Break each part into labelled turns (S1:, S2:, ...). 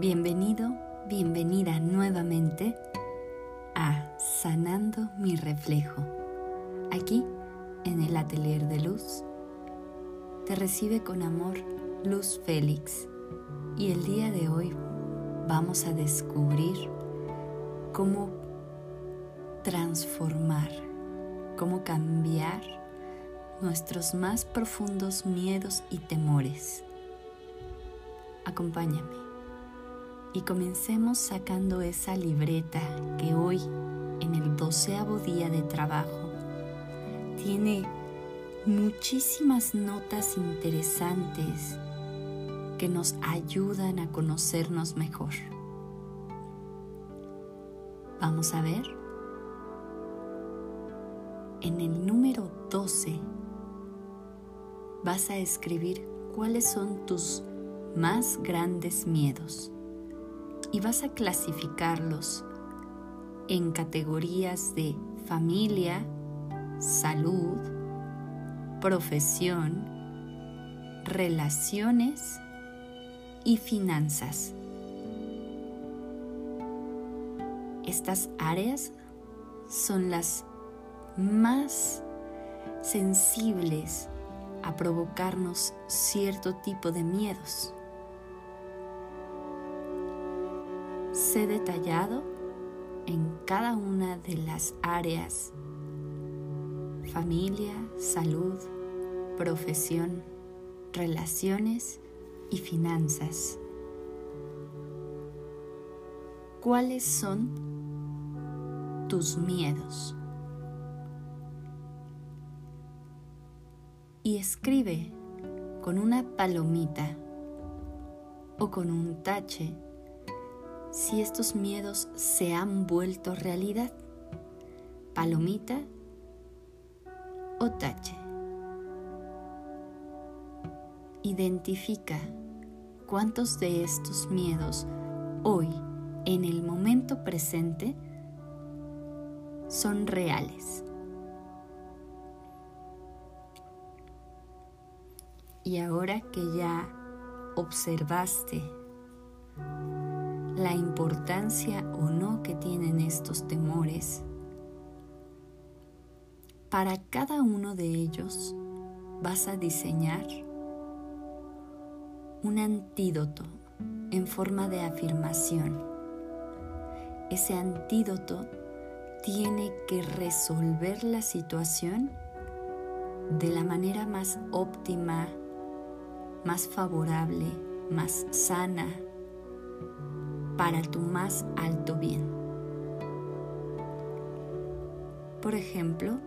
S1: Bienvenido, bienvenida nuevamente a Sanando mi reflejo. Aquí, en el Atelier de Luz, te recibe con amor Luz Félix y el día de hoy vamos a descubrir cómo transformar, cómo cambiar nuestros más profundos miedos y temores. Acompáñame y comencemos sacando esa libreta que hoy, en el doceavo día de trabajo, tiene muchísimas notas interesantes que nos ayudan a conocernos mejor. Vamos a ver. En el número 12 vas a escribir cuáles son tus más grandes miedos y vas a clasificarlos en categorías de familia, salud, profesión, relaciones y finanzas. Estas áreas son las más sensibles a provocarnos cierto tipo de miedos. Sé detallado en cada una de las áreas, familia, salud, profesión, relaciones y finanzas. ¿Cuáles son tus miedos? Y escribe con una palomita o con un tache si estos miedos se han vuelto realidad. Palomita o tache. Identifica cuántos de estos miedos hoy, en el momento presente, son reales. Y ahora que ya observaste la importancia o no que tienen estos temores, para cada uno de ellos vas a diseñar un antídoto en forma de afirmación. Ese antídoto tiene que resolver la situación de la manera más óptima, más favorable, más sana, para tu más alto bien. Por ejemplo,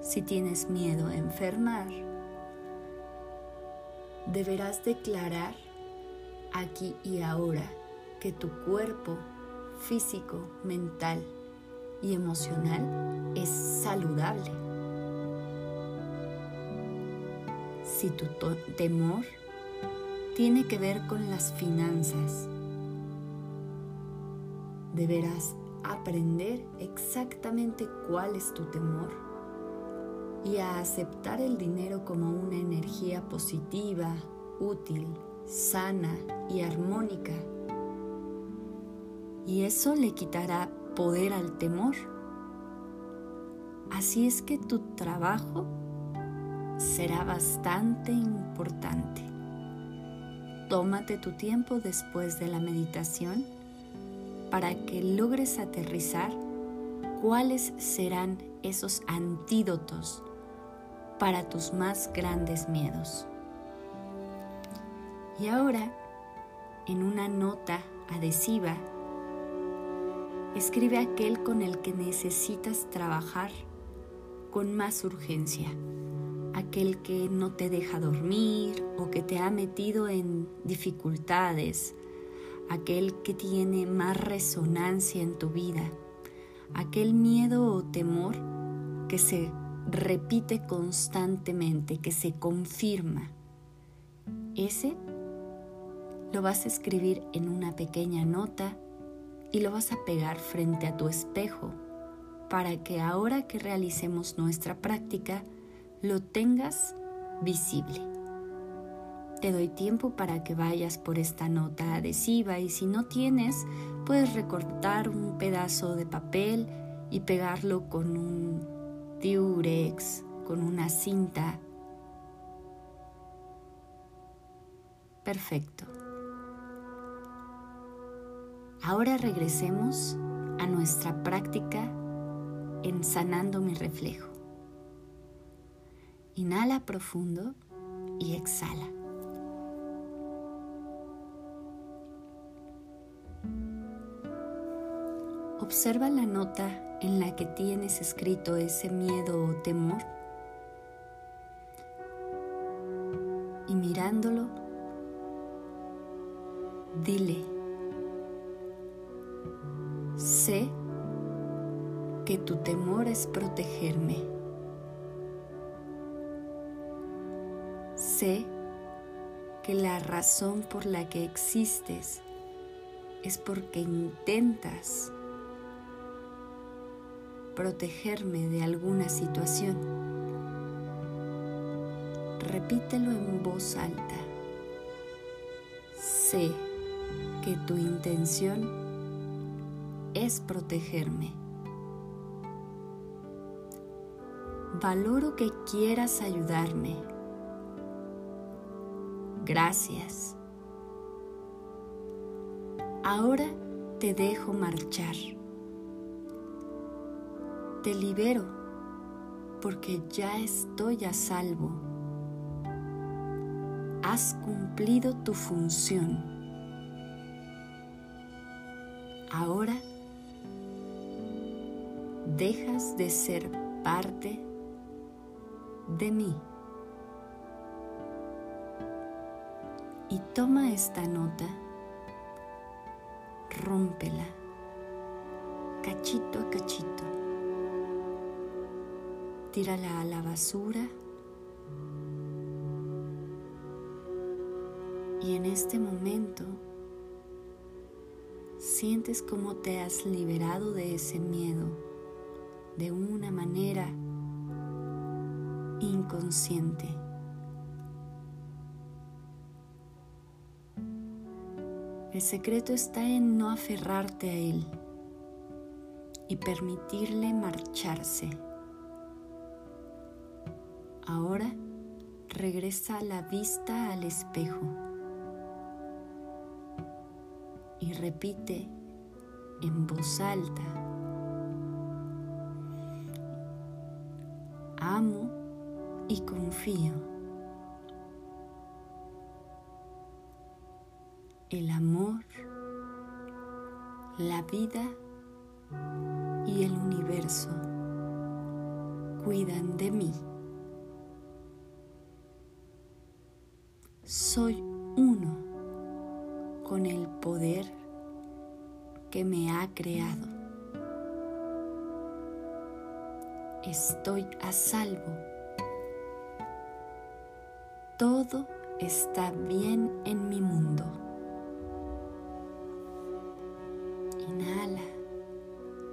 S1: si tienes miedo a enfermar, deberás declarar aquí y ahora que tu cuerpo físico, mental y emocional es saludable. Si tu temor tiene que ver con las finanzas, deberás aprender exactamente cuál es tu temor y a aceptar el dinero como una energía positiva, útil, sana y armónica. Y eso le quitará poder al temor. Así es que tu trabajo será bastante importante. Tómate tu tiempo después de la meditación para que logres aterrizar cuáles serán esos antídotos para tus más grandes miedos. Y ahora, en una nota adhesiva, escribe aquel con el que necesitas trabajar con más urgencia, aquel que no te deja dormir o que te ha metido en dificultades, aquel que tiene más resonancia en tu vida, aquel miedo o temor que se repite constantemente, que se confirma. Ese lo vas a escribir en una pequeña nota y lo vas a pegar frente a tu espejo para que ahora que realicemos nuestra práctica lo tengas visible. Te doy tiempo para que vayas por esta nota adhesiva y si no tienes, puedes recortar un pedazo de papel y pegarlo con un diurex, con una cinta. Perfecto. Ahora regresemos a nuestra práctica en sanando mi reflejo. Inhala profundo y exhala. Observa la nota en la que tienes escrito ese miedo o temor y mirándolo, dile, sé que tu temor es protegerme. Sé que la razón por la que existes es porque intentas protegerme de alguna situación. Repítelo en voz alta. Sé que tu intención es protegerme. Valoro que quieras ayudarme. Gracias. Ahora te dejo marchar te libero porque ya estoy a salvo. Has cumplido tu función. Ahora dejas de ser parte de mí. Y toma esta nota, rómpela, cachito a cachito tírala a la basura y en este momento sientes cómo te has liberado de ese miedo de una manera inconsciente. El secreto está en no aferrarte a él y permitirle marcharse. Ahora regresa la vista al espejo y repite en voz alta, amo y confío. El amor, la vida y el universo cuidan de mí. Soy uno con el poder que me ha creado. Estoy a salvo. Todo está bien en mi mundo. Inhala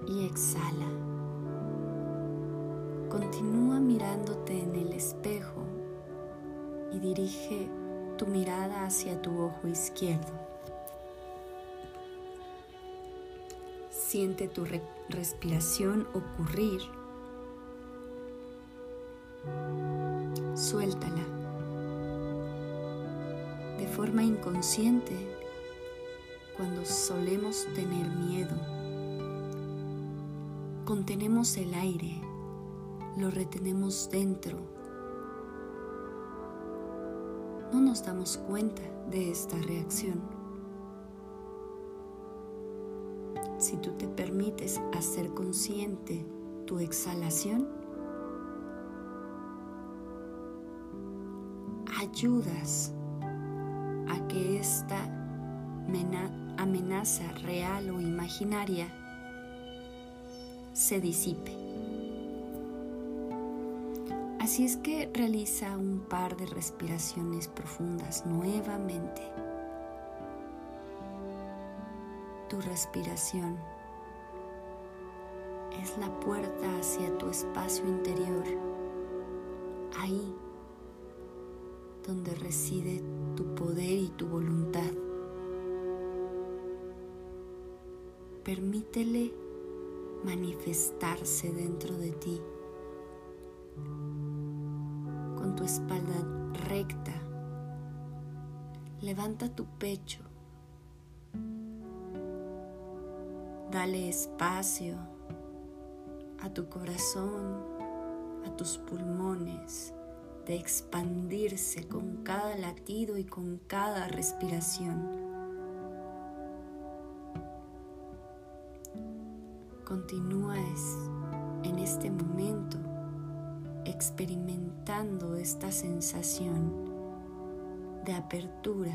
S1: y exhala. Continúa mirándote en el espejo y dirige tu mirada hacia tu ojo izquierdo. Siente tu respiración ocurrir. Suéltala. De forma inconsciente, cuando solemos tener miedo, contenemos el aire, lo retenemos dentro no nos damos cuenta de esta reacción. Si tú te permites hacer consciente tu exhalación, ayudas a que esta amenaza real o imaginaria se disipe. Así es que realiza un par de respiraciones profundas nuevamente. Tu respiración es la puerta hacia tu espacio interior. Ahí donde reside tu poder y tu voluntad. Permítele manifestarse dentro de ti espalda recta. Levanta tu pecho. Dale espacio a tu corazón, a tus pulmones, de expandirse con cada latido y con cada respiración. Continúas en este momento experimentando esta sensación de apertura,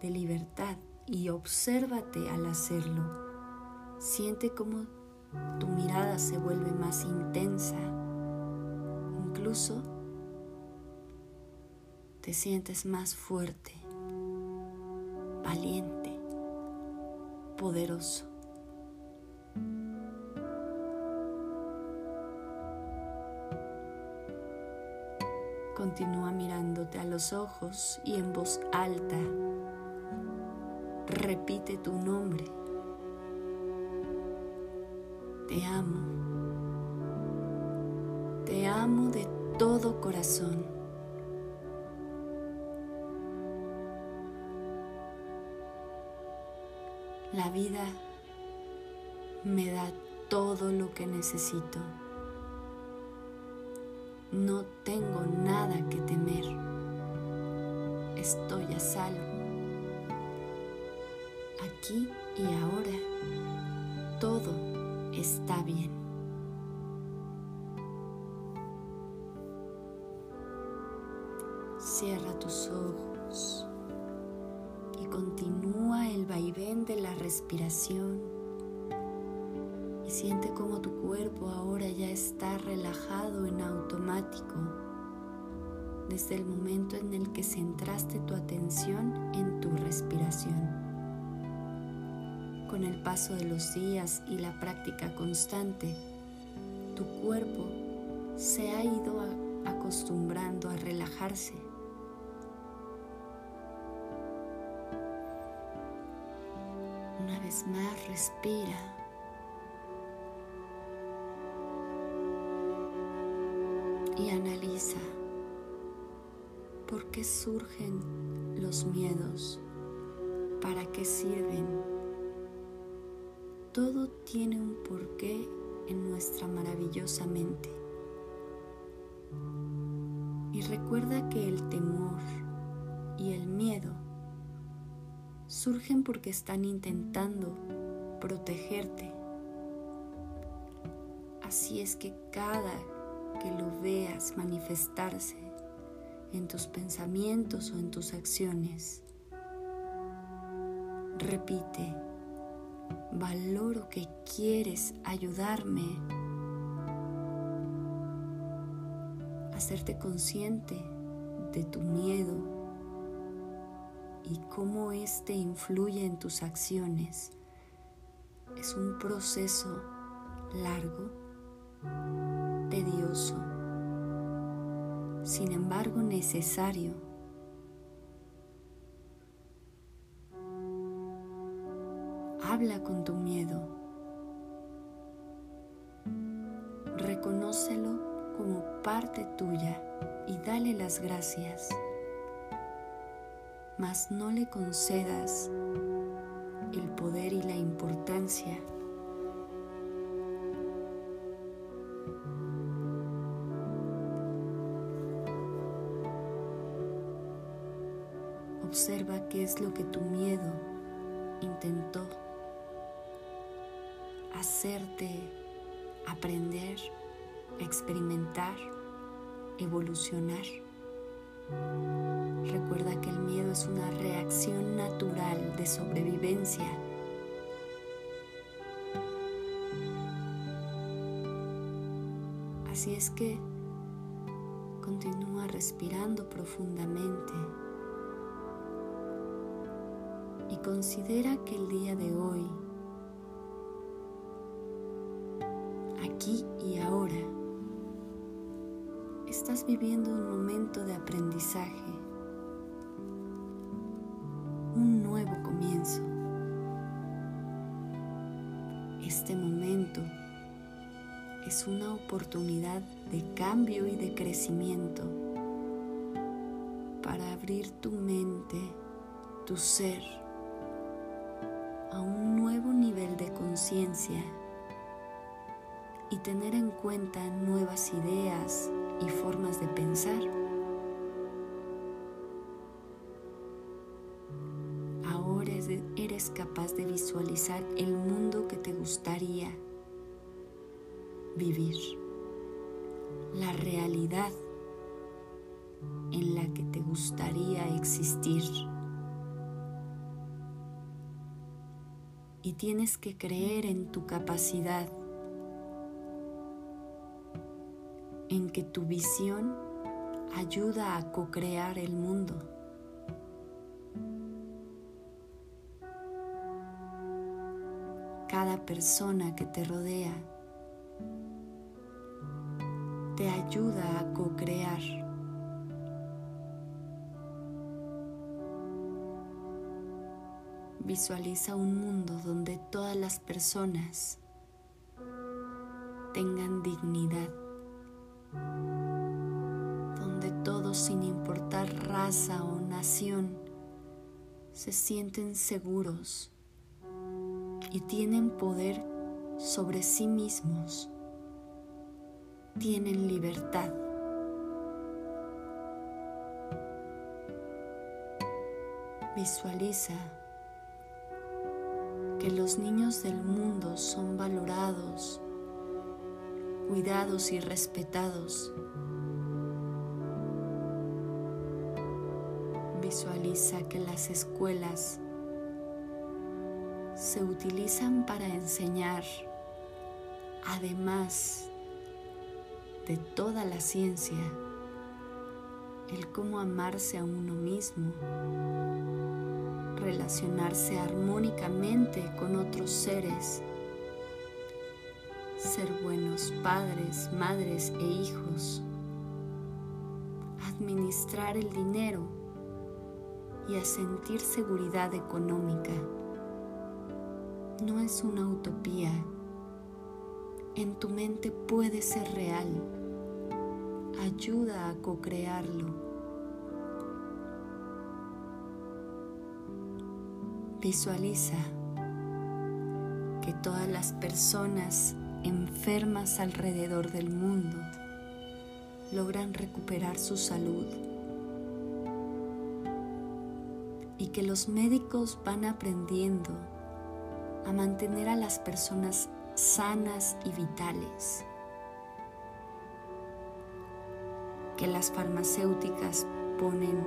S1: de libertad y obsérvate al hacerlo. Siente cómo tu mirada se vuelve más intensa, incluso te sientes más fuerte, valiente, poderoso. Continúa mirándote a los ojos y en voz alta repite tu nombre. Te amo. Te amo de todo corazón. La vida me da todo lo que necesito. No tengo nada que temer. Estoy a salvo. Aquí y ahora todo está bien. Cierra tus ojos y continúa el vaivén de la respiración siente como tu cuerpo ahora ya está relajado en automático desde el momento en el que centraste tu atención en tu respiración. Con el paso de los días y la práctica constante, tu cuerpo se ha ido acostumbrando a relajarse. Una vez más, respira. Y analiza por qué surgen los miedos, para qué sirven. Todo tiene un porqué en nuestra maravillosa mente. Y recuerda que el temor y el miedo surgen porque están intentando protegerte. Así es que cada que lo veas manifestarse en tus pensamientos o en tus acciones. Repite, valoro que quieres ayudarme hacerte consciente de tu miedo y cómo éste influye en tus acciones. Es un proceso largo tedioso, sin embargo necesario. Habla con tu miedo. Reconócelo como parte tuya y dale las gracias. Mas no le concedas el poder y la importancia es lo que tu miedo intentó hacerte aprender, experimentar, evolucionar. Recuerda que el miedo es una reacción natural de sobrevivencia. Así es que continúa respirando profundamente considera que el día de hoy, aquí y ahora, estás viviendo un momento de aprendizaje, un nuevo comienzo. Este momento es una oportunidad de cambio y de crecimiento para abrir tu mente, tu ser, y tener en cuenta nuevas ideas y formas de pensar. Ahora eres capaz de visualizar el mundo que te gustaría vivir, la realidad en la que te gustaría existir. Y tienes que creer en tu capacidad en que tu visión ayuda a co-crear el mundo. Cada persona que te rodea te ayuda a co-crear. Visualiza un mundo donde todas las personas tengan dignidad donde todos sin importar raza o nación se sienten seguros y tienen poder sobre sí mismos, tienen libertad. Visualiza que los niños del mundo son valorados cuidados y respetados. Visualiza que las escuelas se utilizan para enseñar, además de toda la ciencia, el cómo amarse a uno mismo, relacionarse armónicamente con otros seres ser buenos padres, madres e hijos, administrar el dinero y a sentir seguridad económica. No es una utopía. En tu mente puede ser real. Ayuda a co-crearlo. Visualiza que todas las personas enfermas alrededor del mundo logran recuperar su salud y que los médicos van aprendiendo a mantener a las personas sanas y vitales, que las farmacéuticas ponen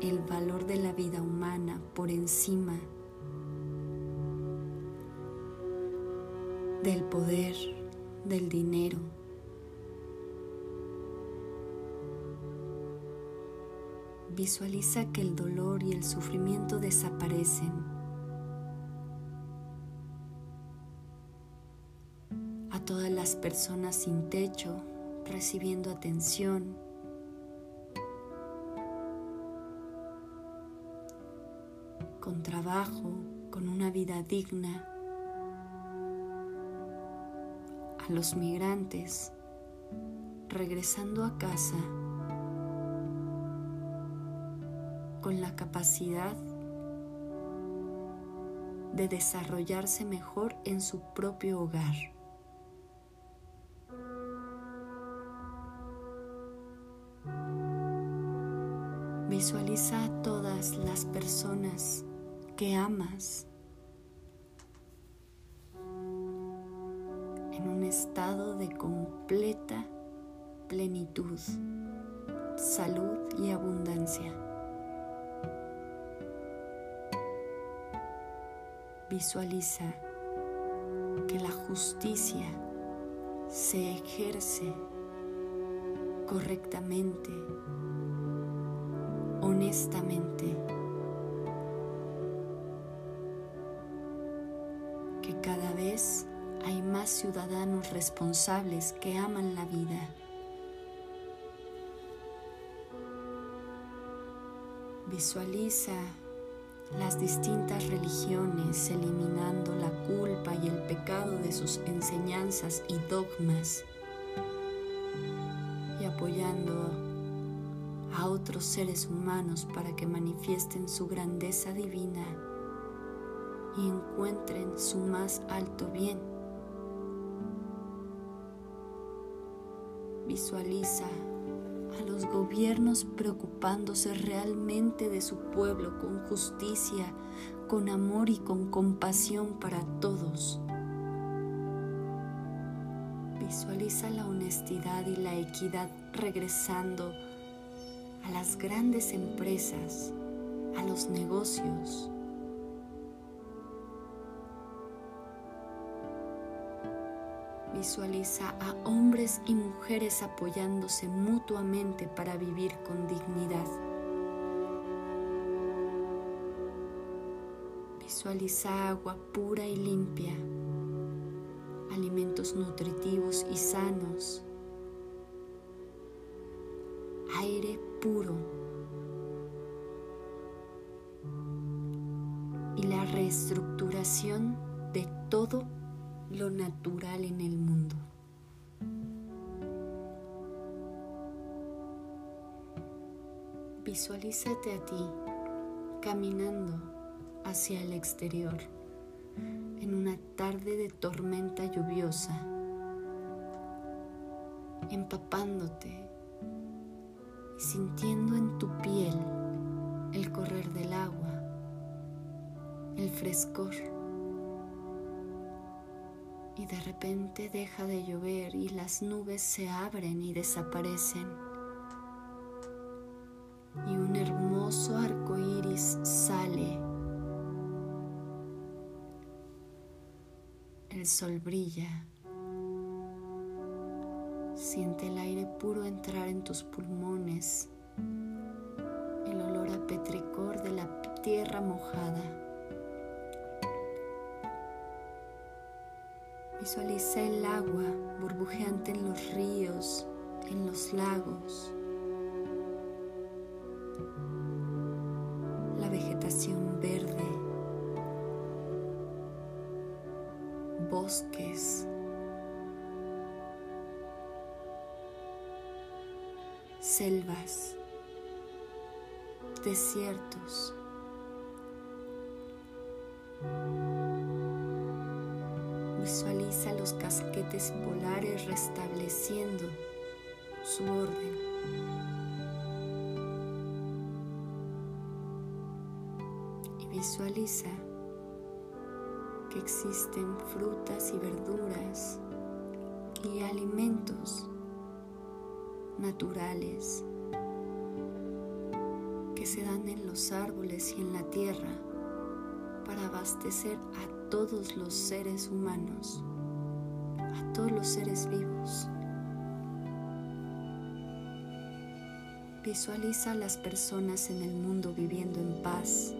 S1: el valor de la vida humana por encima del poder, del dinero. Visualiza que el dolor y el sufrimiento desaparecen. A todas las personas sin techo recibiendo atención. Con trabajo, con una vida digna. los migrantes regresando a casa con la capacidad de desarrollarse mejor en su propio hogar. Visualiza a todas las personas que amas en un estado de completa plenitud, salud y abundancia. Visualiza que la justicia se ejerce correctamente, honestamente, Cada vez hay más ciudadanos responsables que aman la vida. Visualiza las distintas religiones eliminando la culpa y el pecado de sus enseñanzas y dogmas y apoyando a otros seres humanos para que manifiesten su grandeza divina y encuentren su más alto bien. Visualiza a los gobiernos preocupándose realmente de su pueblo con justicia, con amor y con compasión para todos. Visualiza la honestidad y la equidad regresando a las grandes empresas, a los negocios, Visualiza a hombres y mujeres apoyándose mutuamente para vivir con dignidad. Visualiza agua pura y limpia, alimentos nutritivos y sanos, aire puro y la reestructuración de todo lo natural en el mundo. Visualízate a ti caminando hacia el exterior en una tarde de tormenta lluviosa, empapándote y sintiendo en tu piel el correr del agua, el frescor de repente deja de llover y las nubes se abren y desaparecen. Y un hermoso arco iris sale. El sol brilla. Siente el aire puro entrar en tus pulmones. El olor a petricor de la tierra mojada. Visualiza el agua burbujeante en los ríos, en los lagos. La vegetación verde, bosques, selvas, desiertos. Polares restableciendo su orden. Y visualiza que existen frutas y verduras y alimentos naturales que se dan en los árboles y en la tierra para abastecer a todos los seres humanos, a todos los seres vivos. Visualiza a las personas en el mundo viviendo en paz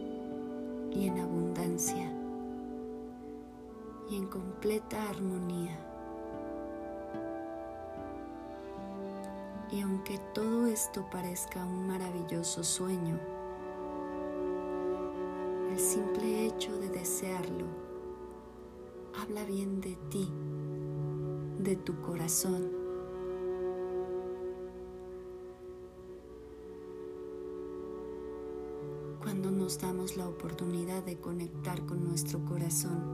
S1: y en abundancia y en completa armonía. Y aunque todo esto parezca un maravilloso sueño, el simple hecho de desearlo habla bien de ti, de tu corazón. Cuando nos damos la oportunidad de conectar con nuestro corazón,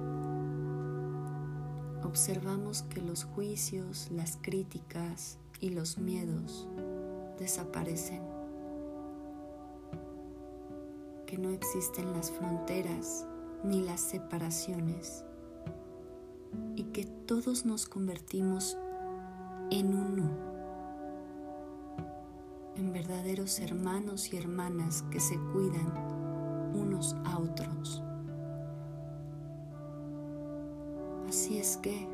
S1: observamos que los juicios, las críticas y los miedos desaparecen, que no existen las fronteras ni las separaciones y que todos nos convertimos en uno, en verdaderos hermanos y hermanas que se cuidan unos a otros. Así es que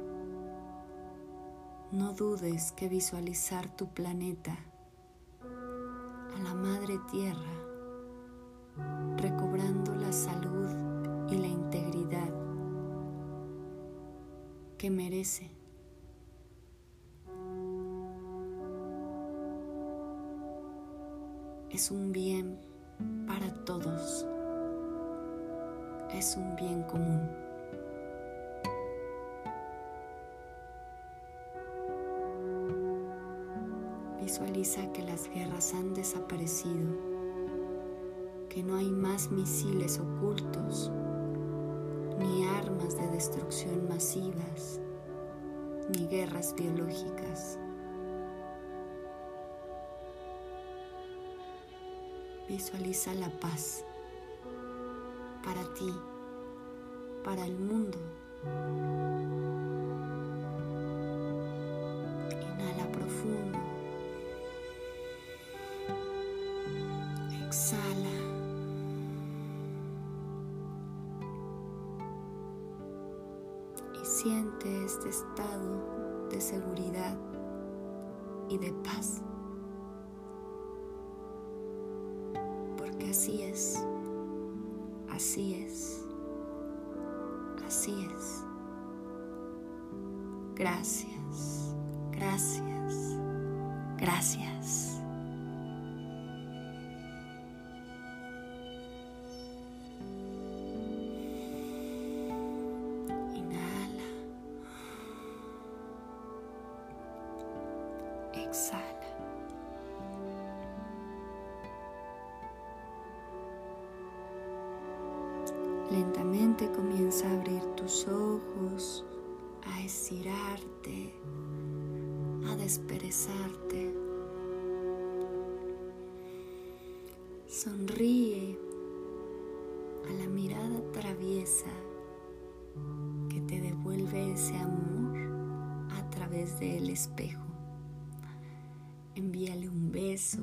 S1: no dudes que visualizar tu planeta, a la Madre Tierra, recobrando la salud y la integridad que merece. Es un bien para todos. Es un bien común. Visualiza que las guerras han desaparecido, que no hay más misiles ocultos, destrucción masivas, ni guerras biológicas. Visualiza la paz para ti, para el mundo. Siente este estado de seguridad y de paz. así es, así es, así es. Gracias, gracias, gracias. Comienza a abrir tus ojos, a estirarte, a desperezarte. Sonríe a la mirada traviesa que te devuelve ese amor a través del espejo. Envíale un beso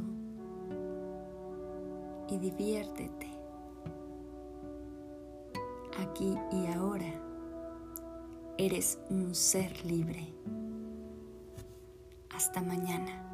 S1: y diviértete aquí y ahora. Eres un ser libre. Hasta mañana.